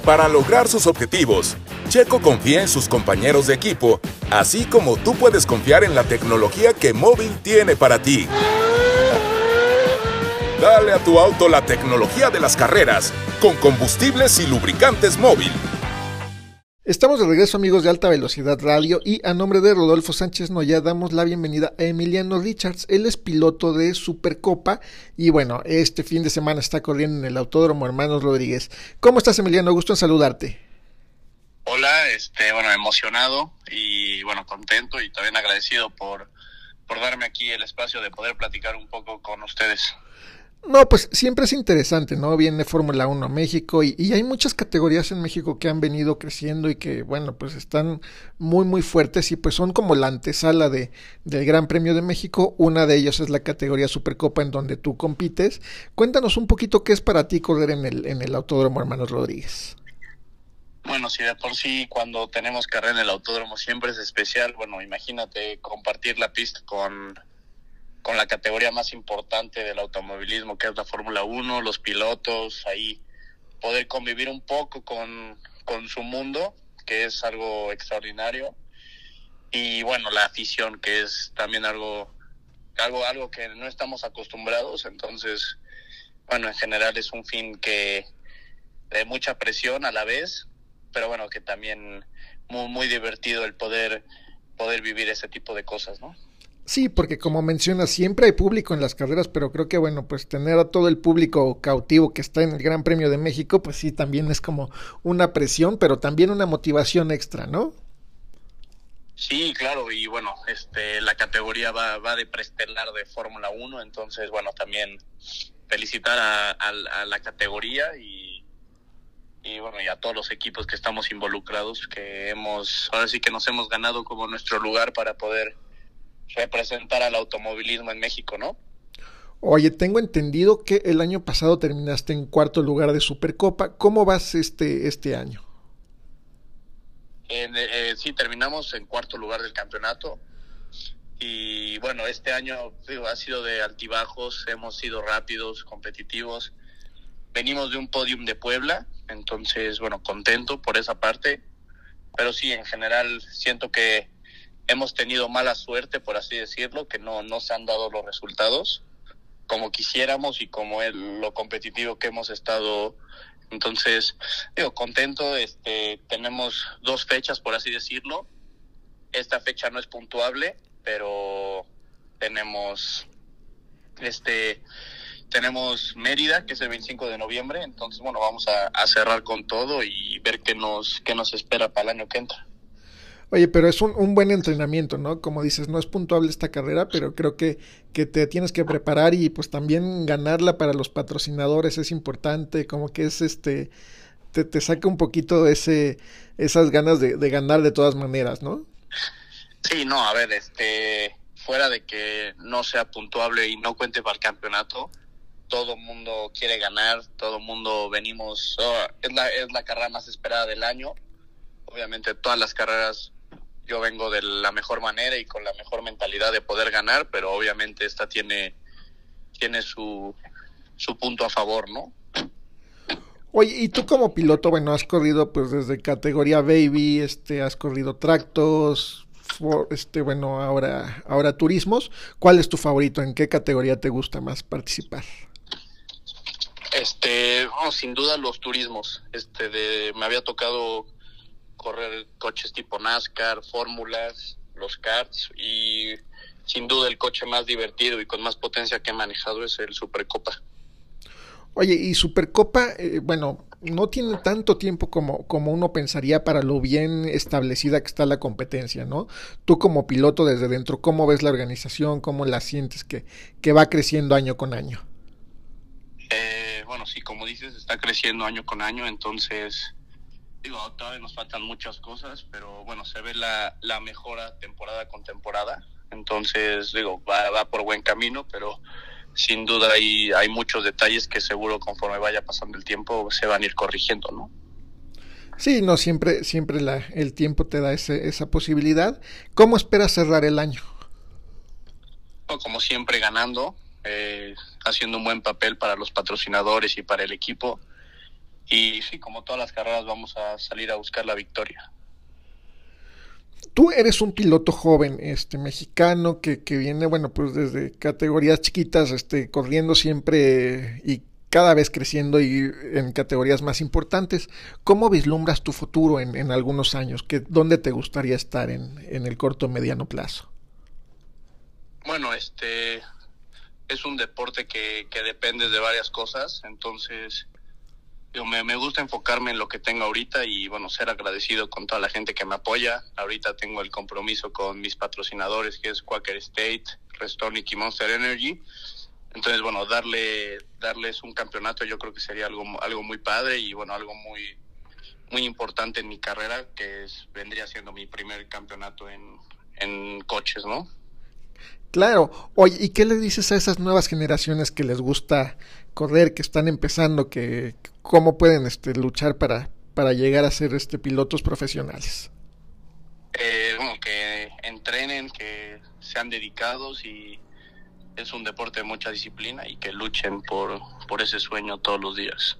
[SPEAKER 7] Para lograr sus objetivos, Checo confía en sus compañeros de equipo, así como tú puedes confiar en la tecnología que Móvil tiene para ti. Dale a tu auto la tecnología de las carreras con combustibles y lubricantes móvil.
[SPEAKER 3] Estamos de regreso amigos de Alta Velocidad Radio y a nombre de Rodolfo Sánchez Noya damos la bienvenida a Emiliano Richards. Él es piloto de Supercopa y bueno, este fin de semana está corriendo en el Autódromo Hermanos Rodríguez. ¿Cómo estás Emiliano? Gusto en saludarte.
[SPEAKER 8] Hola, este, bueno, emocionado y bueno, contento y también agradecido por, por darme aquí el espacio de poder platicar un poco con ustedes.
[SPEAKER 3] No, pues siempre es interesante, ¿no? Viene Fórmula 1 a México y, y, hay muchas categorías en México que han venido creciendo y que, bueno, pues están muy, muy fuertes y pues son como la antesala de, del Gran Premio de México. Una de ellas es la categoría Supercopa en donde tú compites. Cuéntanos un poquito qué es para ti correr en el, en el Autódromo Hermanos Rodríguez.
[SPEAKER 8] Bueno, si de por sí cuando tenemos carrera en el autódromo siempre es especial, bueno, imagínate compartir la pista con con la categoría más importante del automovilismo, que es la Fórmula 1, los pilotos, ahí poder convivir un poco con, con su mundo, que es algo extraordinario, y bueno, la afición, que es también algo, algo, algo que no estamos acostumbrados, entonces, bueno, en general es un fin que de mucha presión a la vez, pero bueno, que también muy, muy divertido el poder, poder vivir ese tipo de cosas, ¿no?
[SPEAKER 3] Sí, porque como mencionas, siempre hay público en las carreras, pero creo que bueno, pues tener a todo el público cautivo que está en el Gran Premio de México, pues sí, también es como una presión, pero también una motivación extra, ¿no?
[SPEAKER 8] Sí, claro, y bueno, este, la categoría va, va de prestelar de Fórmula 1, entonces bueno, también felicitar a, a la categoría y, y bueno, y a todos los equipos que estamos involucrados, que hemos, ahora sí que nos hemos ganado como nuestro lugar para poder representar al automovilismo en México, ¿no?
[SPEAKER 3] Oye, tengo entendido que el año pasado terminaste en cuarto lugar de Supercopa. ¿Cómo vas este, este año?
[SPEAKER 8] Eh, sí, terminamos en cuarto lugar del campeonato. Y bueno, este año ha sido de altibajos, hemos sido rápidos, competitivos. Venimos de un podium de Puebla, entonces, bueno, contento por esa parte. Pero sí, en general, siento que hemos tenido mala suerte, por así decirlo, que no, no se han dado los resultados como quisiéramos y como lo competitivo que hemos estado. Entonces, digo, contento, este, tenemos dos fechas, por así decirlo. Esta fecha no es puntuable, pero tenemos este tenemos Mérida, que es el 25 de noviembre, entonces bueno, vamos a, a cerrar con todo y ver qué nos, qué nos espera para el año que entra.
[SPEAKER 3] Oye, pero es un, un, buen entrenamiento, ¿no? Como dices, no es puntuable esta carrera, pero creo que, que te tienes que preparar y pues también ganarla para los patrocinadores es importante, como que es este, te, te saca un poquito ese, esas ganas de, de ganar de todas maneras, ¿no?
[SPEAKER 8] Sí, no, a ver, este, fuera de que no sea puntuable y no cuente para el campeonato, todo mundo quiere ganar, todo mundo venimos, oh, es, la, es la carrera más esperada del año. Obviamente todas las carreras yo vengo de la mejor manera y con la mejor mentalidad de poder ganar, pero obviamente esta tiene, tiene su, su punto a favor, ¿no?
[SPEAKER 3] Oye, y tú como piloto, bueno, has corrido pues desde categoría baby, este, has corrido tractos, este, bueno, ahora, ahora turismos. ¿Cuál es tu favorito? ¿En qué categoría te gusta más participar?
[SPEAKER 8] Este, sin duda los turismos. Este, de, me había tocado correr coches tipo NASCAR, fórmulas, los karts y sin duda el coche más divertido y con más potencia que he manejado es el Supercopa.
[SPEAKER 3] Oye, y Supercopa, eh, bueno, no tiene tanto tiempo como, como uno pensaría para lo bien establecida que está la competencia, ¿no? Tú como piloto desde dentro, ¿cómo ves la organización? ¿Cómo la sientes que, que va creciendo año con año?
[SPEAKER 8] Eh, bueno, sí, como dices, está creciendo año con año, entonces digo, todavía nos faltan muchas cosas, pero bueno, se ve la, la mejora temporada con temporada. Entonces, digo, va, va por buen camino, pero sin duda hay, hay muchos detalles que seguro conforme vaya pasando el tiempo se van a ir corrigiendo, ¿no?
[SPEAKER 3] Sí, no, siempre, siempre la, el tiempo te da ese, esa posibilidad. ¿Cómo esperas cerrar el año?
[SPEAKER 8] como siempre, ganando, eh, haciendo un buen papel para los patrocinadores y para el equipo y sí, como todas las carreras vamos a salir a buscar la victoria.
[SPEAKER 3] Tú eres un piloto joven, este mexicano que, que viene, bueno, pues desde categorías chiquitas, este, corriendo siempre y cada vez creciendo y en categorías más importantes. ¿Cómo vislumbras tu futuro en, en algunos años? ¿Qué, ¿Dónde te gustaría estar en, en el corto o mediano plazo?
[SPEAKER 8] Bueno, este es un deporte que, que depende de varias cosas, entonces me, me, gusta enfocarme en lo que tengo ahorita y bueno, ser agradecido con toda la gente que me apoya. Ahorita tengo el compromiso con mis patrocinadores que es Quaker State, Restonic y Monster Energy. Entonces, bueno, darle darles un campeonato yo creo que sería algo algo muy padre y bueno, algo muy muy importante en mi carrera que vendría siendo mi primer campeonato en, en coches, ¿no?
[SPEAKER 3] Claro. Oye, ¿y qué le dices a esas nuevas generaciones que les gusta correr, que están empezando, que cómo pueden este, luchar para, para llegar a ser este, pilotos profesionales?
[SPEAKER 8] Eh, bueno, que entrenen, que sean dedicados y es un deporte de mucha disciplina y que luchen por, por ese sueño todos los días.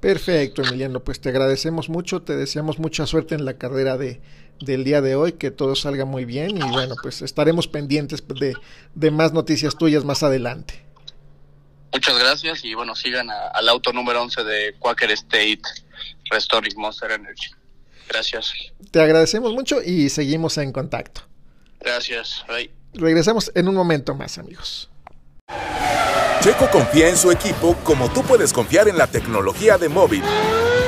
[SPEAKER 3] Perfecto, Emiliano, pues te agradecemos mucho, te deseamos mucha suerte en la carrera de, del día de hoy, que todo salga muy bien y bueno, pues estaremos pendientes de, de más noticias tuyas más adelante.
[SPEAKER 8] Muchas gracias y bueno, sigan a, al auto número 11 de Quaker State Restoring Monster Energy. Gracias.
[SPEAKER 3] Te agradecemos mucho y seguimos en contacto.
[SPEAKER 8] Gracias. Bye.
[SPEAKER 3] Regresamos en un momento más, amigos.
[SPEAKER 7] Checo confía en su equipo como tú puedes confiar en la tecnología de móvil.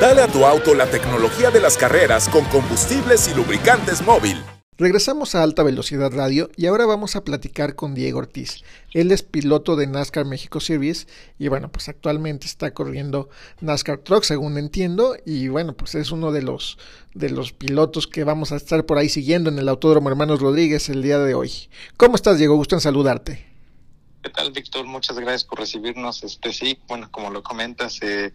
[SPEAKER 7] Dale a tu auto la tecnología de las carreras con combustibles y lubricantes móvil.
[SPEAKER 3] Regresamos a Alta Velocidad Radio y ahora vamos a platicar con Diego Ortiz. Él es piloto de NASCAR México Series y bueno, pues actualmente está corriendo NASCAR Truck, según entiendo, y bueno, pues es uno de los de los pilotos que vamos a estar por ahí siguiendo en el Autódromo Hermanos Rodríguez el día de hoy. ¿Cómo estás, Diego? Gusto en saludarte.
[SPEAKER 9] ¿Qué tal, Víctor? Muchas gracias por recibirnos. Este sí, bueno, como lo comentas, eh,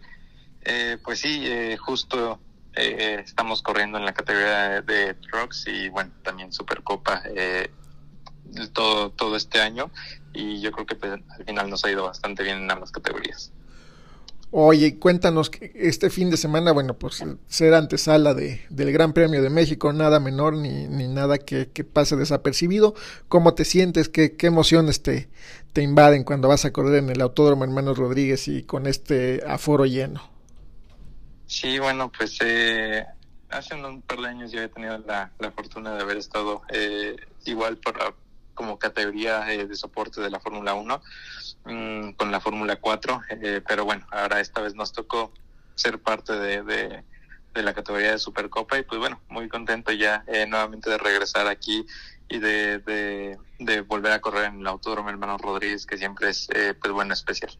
[SPEAKER 9] eh, pues sí, eh, justo eh, estamos corriendo en la categoría de, trucks y bueno, también Supercopa eh, todo, todo este año y yo creo que pues, al final nos ha ido bastante bien en ambas categorías.
[SPEAKER 3] Oye, cuéntanos, este fin de semana, bueno, pues ser antesala de, del Gran Premio de México, nada menor ni, ni nada que, pase desapercibido. ¿Cómo te sientes? ¿Qué, qué emociones te, te invaden cuando vas a correr en el Autódromo Hermanos Rodríguez y con este aforo lleno?
[SPEAKER 9] Sí, bueno, pues eh, hace un par de años yo he tenido la, la fortuna de haber estado eh, igual para, como categoría eh, de soporte de la Fórmula 1 mmm, con la Fórmula 4, eh, pero bueno, ahora esta vez nos tocó ser parte de, de, de, la categoría de Supercopa y pues bueno, muy contento ya eh, nuevamente de regresar aquí y de, de, de, volver a correr en el Autódromo Hermano Rodríguez, que siempre es eh, pues bueno, especial.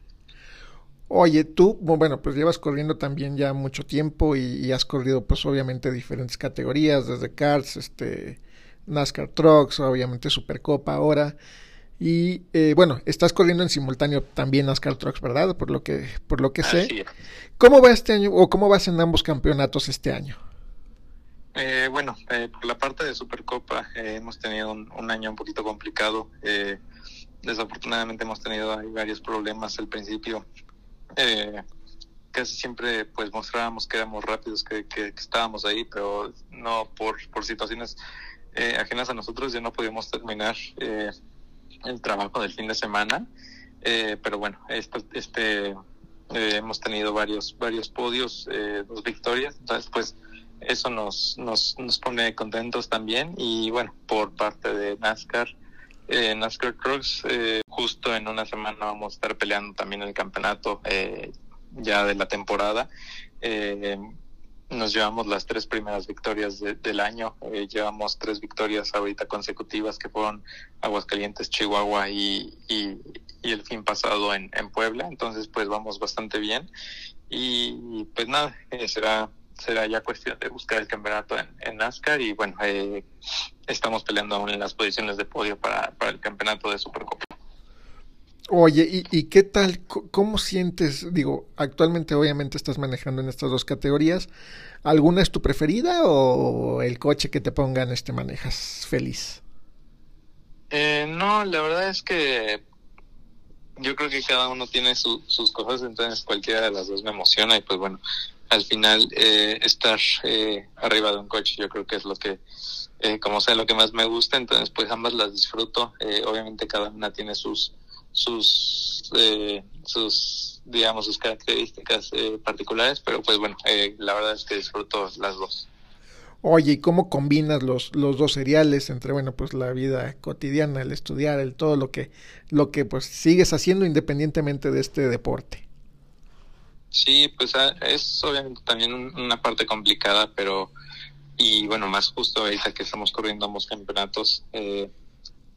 [SPEAKER 3] Oye, tú, bueno, pues llevas corriendo también ya mucho tiempo y, y, has corrido pues obviamente diferentes categorías, desde Cars, este, NASCAR Trucks, obviamente Supercopa ahora. Y eh, bueno, estás corriendo en simultáneo también NASCAR Trucks, ¿verdad? Por lo que, por lo que sé. ¿Cómo va este año o cómo vas en ambos campeonatos este año?
[SPEAKER 9] Eh, bueno, eh, por la parte de Supercopa eh, hemos tenido un, un, año un poquito complicado. Eh, desafortunadamente hemos tenido varios problemas al principio eh, casi siempre pues mostrábamos que éramos rápidos, que, que, estábamos ahí, pero no por, por situaciones eh, ajenas a nosotros ya no podíamos terminar eh, el trabajo del fin de semana. Eh, pero bueno, este, este hemos tenido varios, varios podios, dos victorias, entonces pues eso nos, nos, nos pone contentos también y bueno, por parte de NASCAR eh, NASCAR Trucks. Eh, justo en una semana vamos a estar peleando también el campeonato eh, ya de la temporada. Eh, nos llevamos las tres primeras victorias de, del año. Eh, llevamos tres victorias ahorita consecutivas que fueron Aguascalientes, Chihuahua y, y, y el fin pasado en, en, Puebla. Entonces, pues vamos bastante bien. Y pues nada, eh, será será ya cuestión de buscar el campeonato en, en NASCAR y bueno, eh, estamos peleando aún en las posiciones de podio para, para el campeonato de Supercopa.
[SPEAKER 3] Oye, ¿y, ¿y, qué tal? ¿Cómo sientes? Digo, actualmente obviamente estás manejando en estas dos categorías. ¿Alguna es tu preferida o el coche que te pongan este manejas feliz?
[SPEAKER 9] Eh, no, la verdad es que yo creo que cada uno tiene su, sus cosas, entonces cualquiera de las dos me emociona y pues bueno, al final eh, estar eh, arriba de un coche yo creo que es lo que eh, como sea lo que más me gusta. Entonces pues ambas las disfruto. Eh, obviamente cada una tiene sus sus eh, sus digamos sus características particulares pero pues bueno la verdad es que disfruto las dos.
[SPEAKER 3] Oye, ¿y cómo combinas los, los dos seriales entre, bueno, pues la vida cotidiana, el estudiar, el todo lo que, lo que pues sigues haciendo independientemente de este deporte?
[SPEAKER 9] Sí, pues ah, es obviamente también una parte complicada, pero y bueno, más justo ahorita que estamos corriendo ambos campeonatos, eh,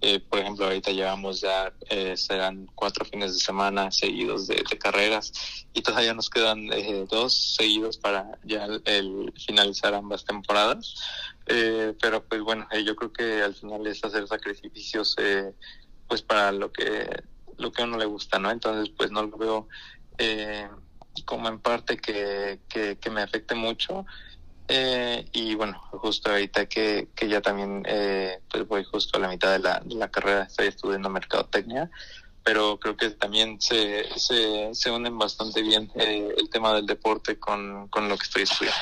[SPEAKER 9] eh, por ejemplo, ahorita llevamos ya, eh, serán cuatro fines de semana seguidos de, carreras y todavía nos quedan eh, dos seguidos para ya el, el finalizar ambas temporadas. Eh, pero pues bueno, eh, yo creo que al final es hacer sacrificios eh, pues para lo que lo que a uno le gusta, ¿no? Entonces pues no lo veo eh, como en parte que, que, me afecte mucho. Eh, y bueno, justo ahorita que, que ya también eh, pues voy justo a la mitad de la, de la carrera, estoy estudiando mercadotecnia, pero creo que también se, se, se unen bastante bien eh, el tema del deporte con, con lo que estoy estudiando.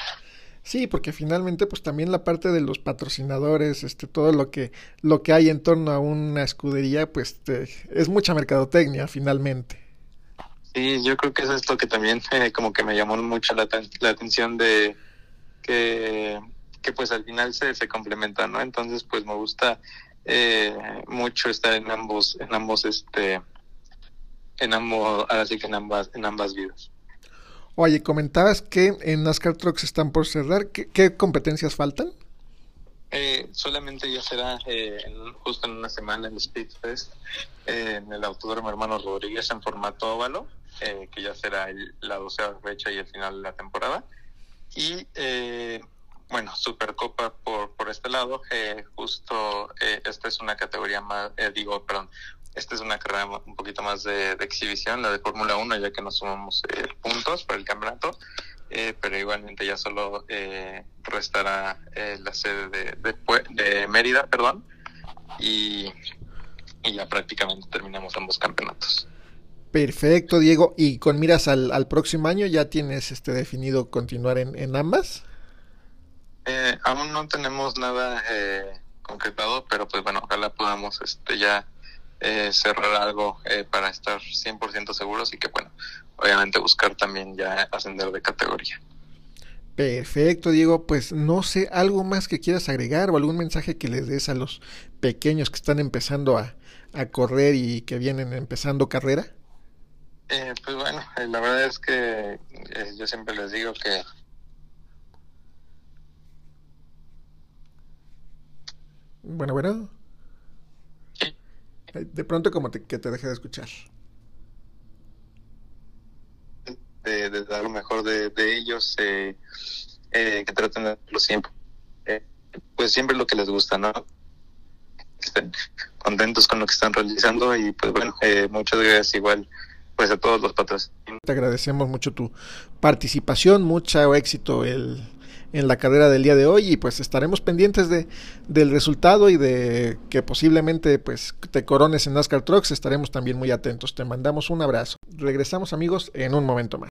[SPEAKER 3] Sí, porque finalmente pues también la parte de los patrocinadores, este todo lo que lo que hay en torno a una escudería, pues es mucha mercadotecnia finalmente.
[SPEAKER 9] Sí, yo creo que es esto que también eh, como que me llamó mucho la, la atención de que, que pues al final se, se complementan, ¿no? Entonces pues me gusta eh, mucho estar en ambos, en ambos, este, en ambos, ahora sí que en ambas, en ambas vidas.
[SPEAKER 3] Oye, comentabas que en NASCAR Trucks están por cerrar. ¿Qué, competencias faltan?
[SPEAKER 9] Eh, solamente ya será eh, justo en una semana el Speed Fest eh, en el Autódromo Hermanos Rodríguez en formato óvalo, que ya será la doceava fecha y el final de la temporada. Y bueno, Supercopa por, por este lado, justo esta es una categoría más, digo, perdón, esta es una carrera un poquito más de, exhibición, la de Fórmula 1, ya que no sumamos eh, puntos para el campeonato, eh, pero igualmente ya solo eh, restará la sede de, de, Mérida, perdón, y, ya prácticamente terminamos ambos campeonatos.
[SPEAKER 3] Perfecto, Diego. ¿Y con miras al, al próximo año ya tienes este definido continuar en, en ambas?
[SPEAKER 9] aún no tenemos nada concretado, pero pues bueno, ojalá podamos este ya eh, cerrar algo eh, para estar 100% seguros y que, bueno, obviamente buscar también ya ascender de categoría.
[SPEAKER 3] Perfecto, Diego. Pues no sé, algo más que quieras agregar o algún mensaje que les des a los pequeños que están empezando a, correr y que vienen empezando carrera.
[SPEAKER 9] Eh, pues bueno, la verdad es que yo siempre les digo que
[SPEAKER 3] Bueno, bueno. De pronto como que te deje de escuchar.
[SPEAKER 9] De, dar lo mejor de, ellos, eh, eh, que traten de hacerlo siempre. Eh, pues siempre lo que les gusta, ¿no? Estén contentos con lo que están realizando y pues bueno, muchas gracias igual pues a todos los patrocinadores.
[SPEAKER 3] Te agradecemos mucho tu participación, mucho éxito el en la carrera del día de hoy y pues estaremos pendientes de, del resultado y de que posiblemente pues te corones en NASCAR Trucks, estaremos también muy atentos. Te mandamos un abrazo. Regresamos amigos en un momento más.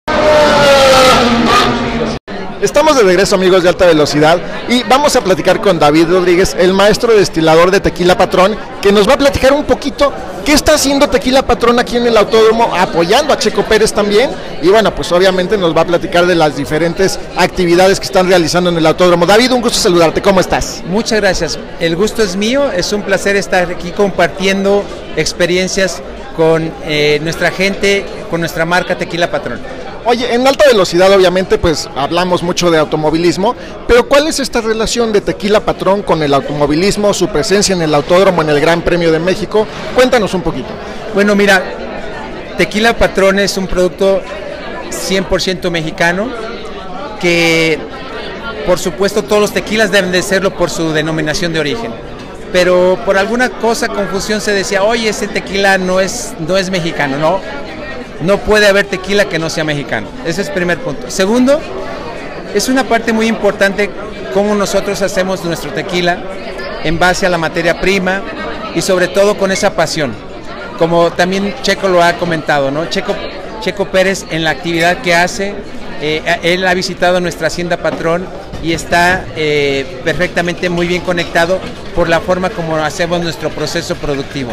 [SPEAKER 3] Estamos de regreso amigos de alta velocidad y vamos a platicar con David Rodríguez, el maestro destilador de Tequila Patrón, que nos va a platicar un poquito qué está haciendo Tequila Patrón aquí en el autódromo, apoyando a Checo Pérez también. Y bueno, pues obviamente nos va a platicar de las diferentes actividades que están realizando en el autódromo. David, un gusto saludarte, ¿cómo estás?
[SPEAKER 10] Muchas gracias, el gusto es mío, es un placer estar aquí compartiendo experiencias con eh, nuestra gente, con nuestra marca Tequila Patrón.
[SPEAKER 3] Oye, en alta velocidad obviamente pues hablamos mucho de automovilismo, pero ¿cuál es esta relación de Tequila Patrón con el automovilismo, su presencia en el autódromo en el Gran Premio de México? Cuéntanos un poquito.
[SPEAKER 10] Bueno, mira, Tequila Patrón es un producto 100% mexicano que por supuesto todos los tequilas deben de serlo por su denominación de origen. Pero por alguna cosa, confusión se decía, oye, ese tequila no es, no es mexicano, no, no puede haber tequila que no sea mexicano. Ese es el primer punto. Segundo, es una parte muy importante cómo nosotros hacemos nuestro tequila en base a la materia prima y sobre todo con esa pasión. Como también Checo lo ha comentado, ¿no? Checo, Checo Pérez en la actividad que hace, eh, él ha visitado nuestra hacienda patrón y está eh, perfectamente muy bien conectado por la forma como hacemos nuestro proceso productivo.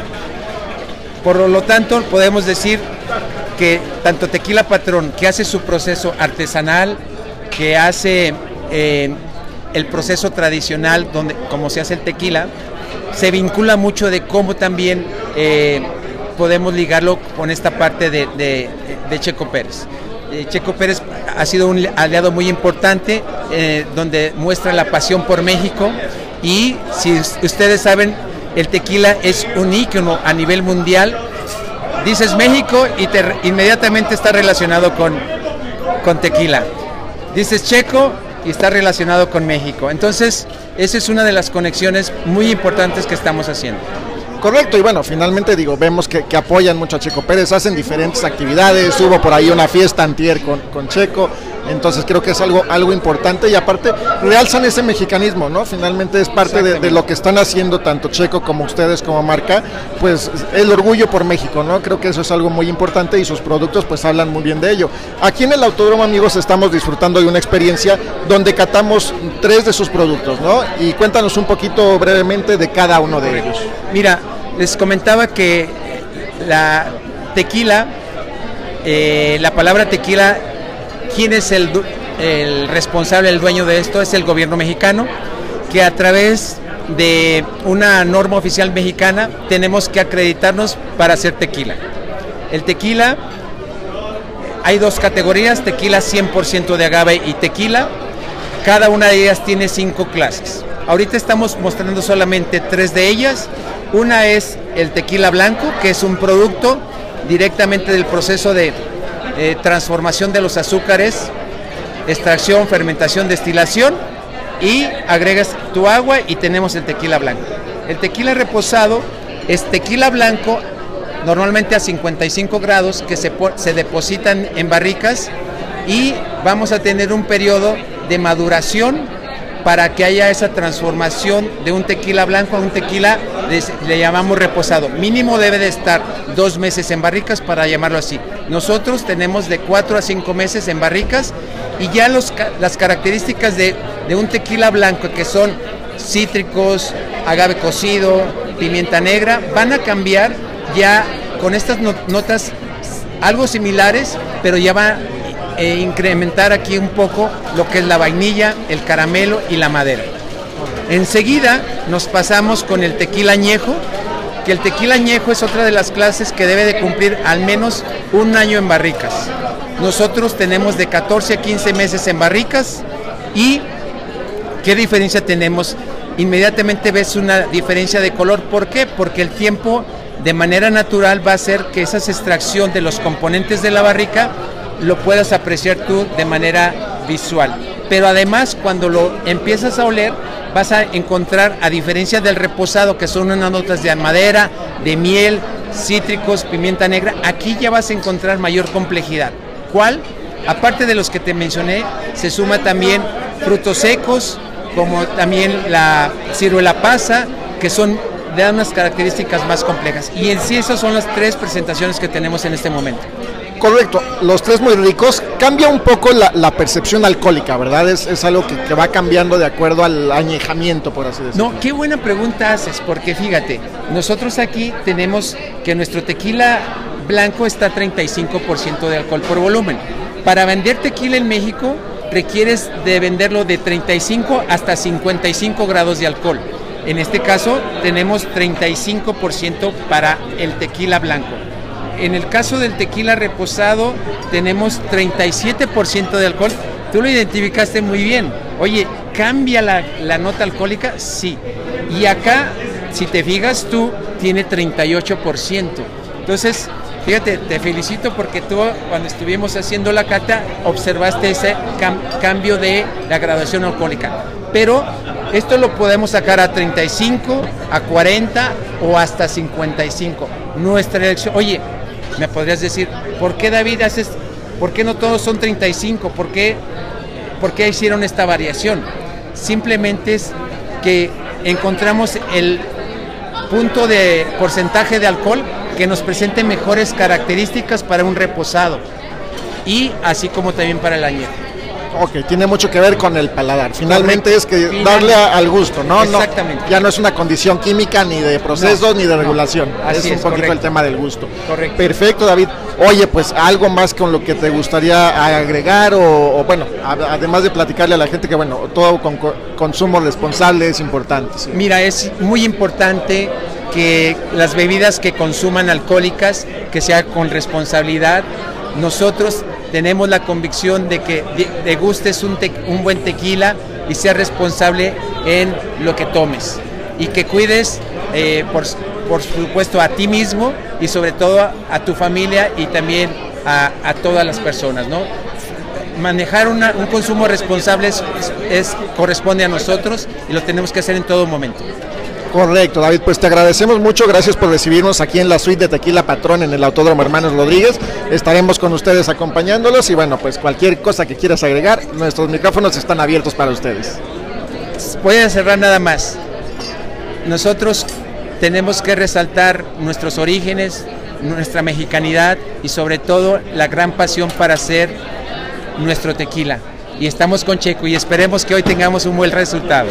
[SPEAKER 10] Por lo tanto, podemos decir que tanto Tequila Patrón, que hace su proceso artesanal, que hace eh, el proceso tradicional, donde, como se hace el tequila, se vincula mucho de cómo también eh, podemos ligarlo con esta parte de, Checo Pérez. Eh, Checo Pérez ha sido un aliado muy importante, donde muestra la pasión por México y si ustedes saben, el tequila es un ícono a nivel mundial dices México y te, inmediatamente está relacionado con, con tequila. Dices Checo y está relacionado con México. Entonces, esa es una de las conexiones muy importantes que estamos haciendo.
[SPEAKER 3] Correcto, y bueno, finalmente digo, vemos que, apoyan mucho a Checo Pérez, hacen diferentes actividades, hubo por ahí una fiesta antier con, con Checo, entonces creo que es algo, algo importante y aparte realzan ese mexicanismo, ¿no? Finalmente es parte de, lo que están haciendo tanto Checo como ustedes como marca, pues el orgullo por México, ¿no? Creo que eso es algo muy importante y sus productos pues hablan muy bien de ello. Aquí en el Autódromo, amigos, estamos disfrutando de una experiencia donde catamos tres de sus productos, ¿no? Y cuéntanos un poquito brevemente de cada uno de ellos.
[SPEAKER 10] Mira, les comentaba que la tequila, eh, la palabra tequila ¿Quién es el, responsable, el dueño de esto? Es el gobierno mexicano, que a través de una norma oficial mexicana, tenemos que acreditarnos para hacer tequila. El tequila, hay dos categorías, tequila 100% de agave y tequila. Cada una de ellas tiene cinco clases. Ahorita estamos mostrando solamente tres de ellas. Una es el tequila blanco, que es un producto directamente del proceso de eh, transformación de los azúcares, extracción, fermentación, destilación y agregas tu agua y tenemos el tequila blanco. El tequila reposado es tequila blanco normalmente a 55 grados que se, se depositan en barricas y vamos a tener un periodo de maduración para que haya esa transformación de un tequila blanco a un tequila, le llamamos reposado. Mínimo debe de estar dos meses en barricas para llamarlo así. Nosotros tenemos de cuatro a cinco meses en barricas y ya los, las características de, de un tequila blanco que son cítricos, agave cocido, pimienta negra, van a cambiar ya con estas notas algo similares, pero ya va e incrementar aquí un poco lo que es la vainilla, el caramelo y la madera. Enseguida nos pasamos con el tequila añejo, que el tequila añejo es otra de las clases que debe de cumplir al menos un año en barricas. Nosotros tenemos de 14 a 15 meses en barricas y ¿qué diferencia tenemos? Inmediatamente ves una diferencia de color. ¿Por qué? Porque el tiempo de manera natural va a hacer que esa extracción de los componentes de la barrica lo puedas apreciar tú de manera visual. Pero además cuando lo empiezas a oler vas a encontrar, a diferencia del reposado, que son unas notas de madera, de miel, cítricos, pimienta negra, aquí ya vas a encontrar mayor complejidad. ¿Cuál? Aparte de los que te mencioné, se suma también frutos secos, como también la ciruela pasa, que son de unas características más complejas. Y en sí esas son las tres presentaciones que tenemos en este momento.
[SPEAKER 3] Correcto, los tres muy ricos. Cambia un poco la, percepción alcohólica, ¿verdad? Es, algo que, va cambiando de acuerdo al añejamiento, por así decirlo.
[SPEAKER 10] No, qué buena pregunta haces, porque fíjate, nosotros aquí tenemos que nuestro tequila blanco está 35% de alcohol por volumen. Para vender tequila en México requieres de venderlo de 35 hasta 55 grados de alcohol. En este caso tenemos 35% para el tequila blanco. En el caso del tequila reposado tenemos 37% de alcohol. Tú lo identificaste muy bien. Oye, ¿cambia la, nota alcohólica? Sí. Y acá, si te fijas tú, tiene 38%. Entonces, fíjate, te felicito porque tú cuando estuvimos haciendo la cata observaste ese cambio de la graduación alcohólica. Pero esto lo podemos sacar a 35, a 40 o hasta 55. Nuestra elección, oye, me podrías decir, ¿por qué David haces, por qué no todos son 35? ¿Por qué, por qué hicieron esta variación? Simplemente es que encontramos el punto de porcentaje de alcohol que nos presente mejores características para un reposado y así como también para el añejo.
[SPEAKER 3] Ok, tiene mucho que ver con el paladar. Finalmente es que darle al gusto, ¿no?
[SPEAKER 10] Exactamente.
[SPEAKER 3] ya no es una condición química ni de procesos ni de regulación. es un poquito el tema del gusto.
[SPEAKER 10] Correcto.
[SPEAKER 3] Perfecto, David. Oye, pues algo más con lo que te gustaría agregar o, bueno, además de platicarle a la gente que bueno, todo con consumo responsable es importante.
[SPEAKER 10] Mira, es muy importante que las bebidas que consuman alcohólicas, que sea con responsabilidad. Nosotros tenemos la convicción de que degustes un, un buen tequila y seas responsable en lo que tomes y que cuides eh, por, supuesto a ti mismo y sobre todo a, tu familia y también a, todas las personas, ¿no? Manejar un consumo responsable es, corresponde a nosotros y lo tenemos que hacer en todo momento.
[SPEAKER 3] Correcto, David, pues te agradecemos mucho, gracias por recibirnos aquí en la suite de Tequila Patrón en el Autódromo Hermanos Rodríguez. Estaremos con ustedes acompañándolos y bueno, pues cualquier cosa que quieras agregar, nuestros micrófonos están abiertos para ustedes.
[SPEAKER 10] Voy a cerrar nada más. Nosotros tenemos que resaltar nuestros orígenes, nuestra mexicanidad y sobre todo la gran pasión para hacer nuestro tequila. Y estamos con Checo y esperemos que hoy tengamos un buen resultado.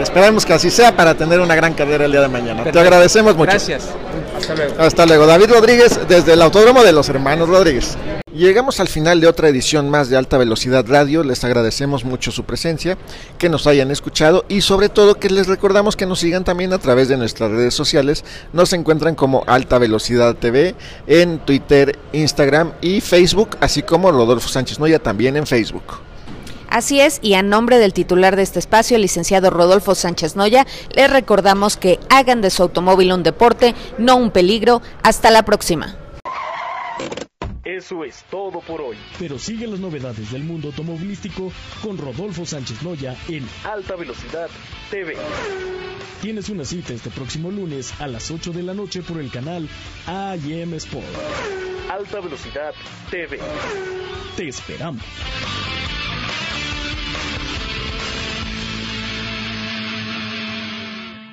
[SPEAKER 3] Esperamos que así sea para tener una gran carrera el día de mañana. Te agradecemos mucho.
[SPEAKER 10] Gracias. Hasta luego.
[SPEAKER 3] Hasta luego. David Rodríguez desde el Autódromo de los Hermanos Rodríguez. Llegamos al final de otra edición más de Alta Velocidad Radio. Les agradecemos mucho su presencia, que nos hayan escuchado y sobre todo que les recordamos que nos sigan también a través de nuestras redes sociales. Nos encuentran como Alta Velocidad TV en Twitter, Instagram y Facebook, así como Rodolfo Sánchez Noya también en Facebook.
[SPEAKER 1] Así es, y a nombre del titular de este espacio, el licenciado Rodolfo Sánchez Noya, les recordamos que hagan de su automóvil un deporte, no un peligro. Hasta la próxima.
[SPEAKER 11] Eso es todo por hoy.
[SPEAKER 12] Pero sigue las novedades del mundo automovilístico con Rodolfo Sánchez Noya en
[SPEAKER 11] Alta Velocidad TV.
[SPEAKER 12] Tienes una cita este próximo lunes a las 8 de la noche por el canal AM Sport.
[SPEAKER 11] Alta Velocidad TV.
[SPEAKER 12] Te esperamos.